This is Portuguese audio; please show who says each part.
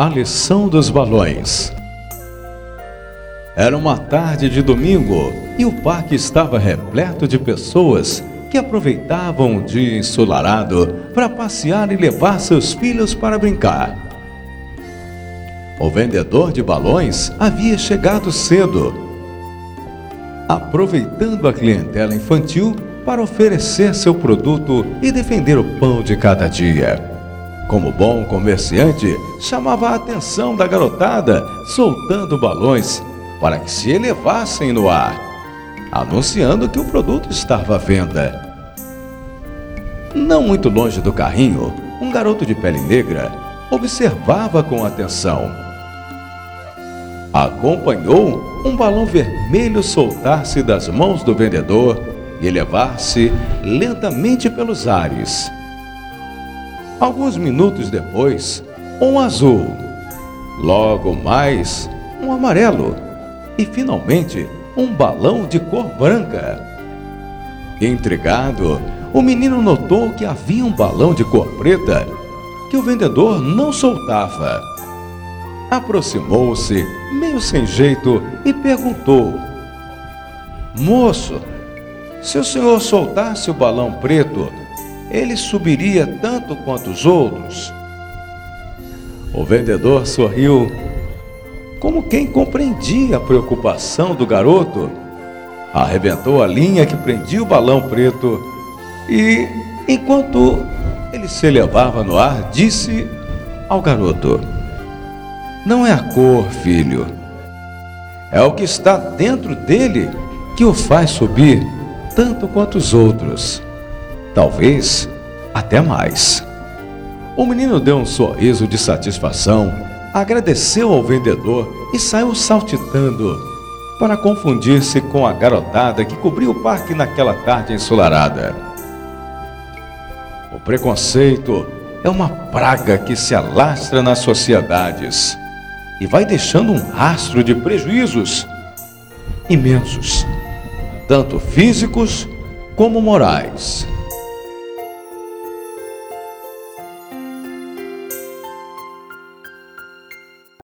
Speaker 1: A lição dos balões. Era uma tarde de domingo e o parque estava repleto de pessoas que aproveitavam o dia ensolarado para passear e levar seus filhos para brincar. O vendedor de balões havia chegado cedo, aproveitando a clientela infantil para oferecer seu produto e defender o pão de cada dia. Como bom comerciante, chamava a atenção da garotada, soltando balões para que se elevassem no ar, anunciando que o produto estava à venda. Não muito longe do carrinho, um garoto de pele negra observava com atenção. Acompanhou um balão vermelho soltar-se das mãos do vendedor e elevar-se lentamente pelos ares. Alguns minutos depois, um azul. Logo mais, um amarelo. E finalmente, um balão de cor branca. Intrigado, o menino notou que havia um balão de cor preta que o vendedor não soltava. Aproximou-se, meio sem jeito, e perguntou: Moço, se o senhor soltasse o balão preto, ele subiria tanto quanto os outros? O vendedor sorriu, como quem compreendia a preocupação do garoto. Arrebentou a linha que prendia o balão preto e, enquanto ele se elevava no ar, disse ao garoto: Não é a cor, filho, é o que está dentro dele que o faz subir tanto quanto os outros talvez até mais. O menino deu um sorriso de satisfação, agradeceu ao vendedor e saiu saltitando para confundir-se com a garotada que cobria o parque naquela tarde ensolarada. O preconceito é uma praga que se alastra nas sociedades e vai deixando um rastro de prejuízos imensos, tanto físicos como morais.